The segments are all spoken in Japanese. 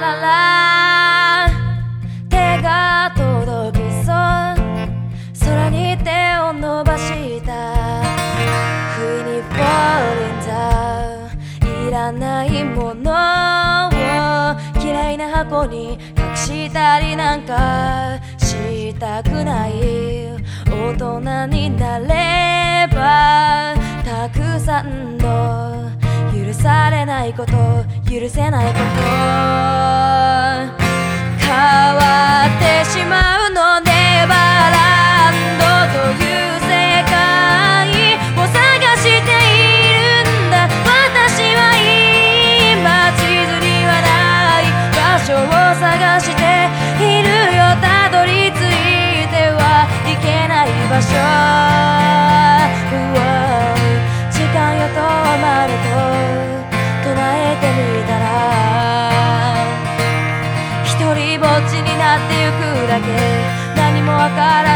ララ手が届きそう空に手を伸ばした不意に Fall in the いらないものを嫌いな箱に隠したりなんかしたくない大人になればたくさんの許されないこと許せないこと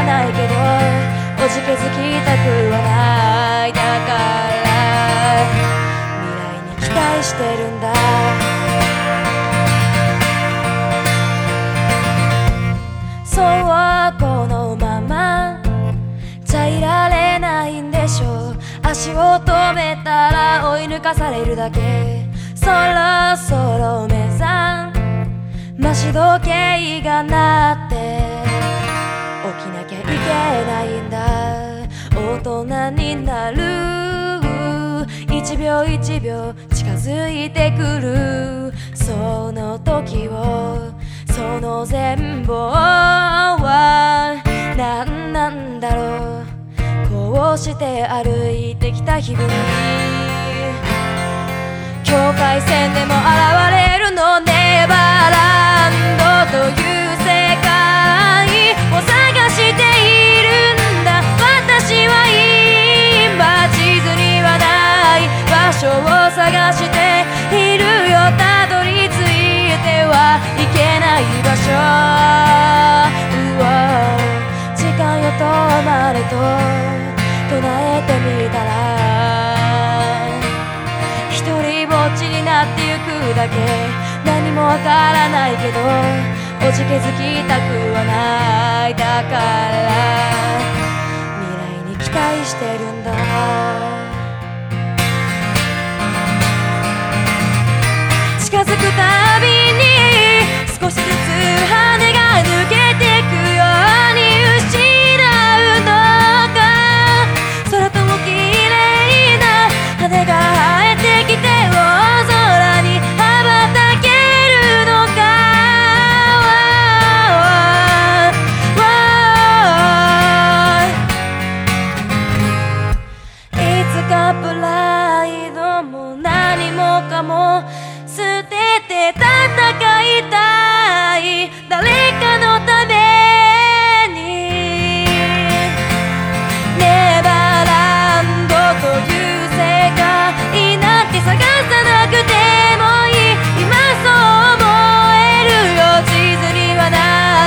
ないけどおじけづきたくはない。だから未来に期待してるんだ。そうこのままじゃいられないんでしょ。う足を止めたら追い抜かされるだけ。そろそろ目覚待ち時計が鳴ってないんだ。大人になる。一秒一秒近づいてくる。その時をその全貌は何なんだろう。こうして歩いてきた日々。境界線でも現れえてみたら一人ぼっちになってゆくだけ何もわからないけどおじけづきたくはないだから未来に期待してるんだ近づくたびに少しずつかも捨てて戦いたい誰かのためにネバーランドという世界なんて探さなくてもいい今そう思えるよ地図にはな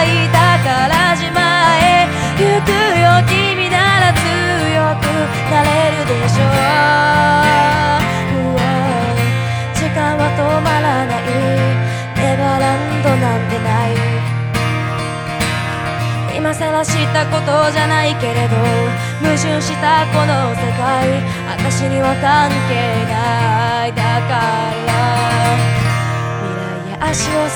い宝島へ行くよ君なら強くなれるでしょう今さらしたことじゃないけれど矛盾したこの世界私には関係ない。だから未来へ足を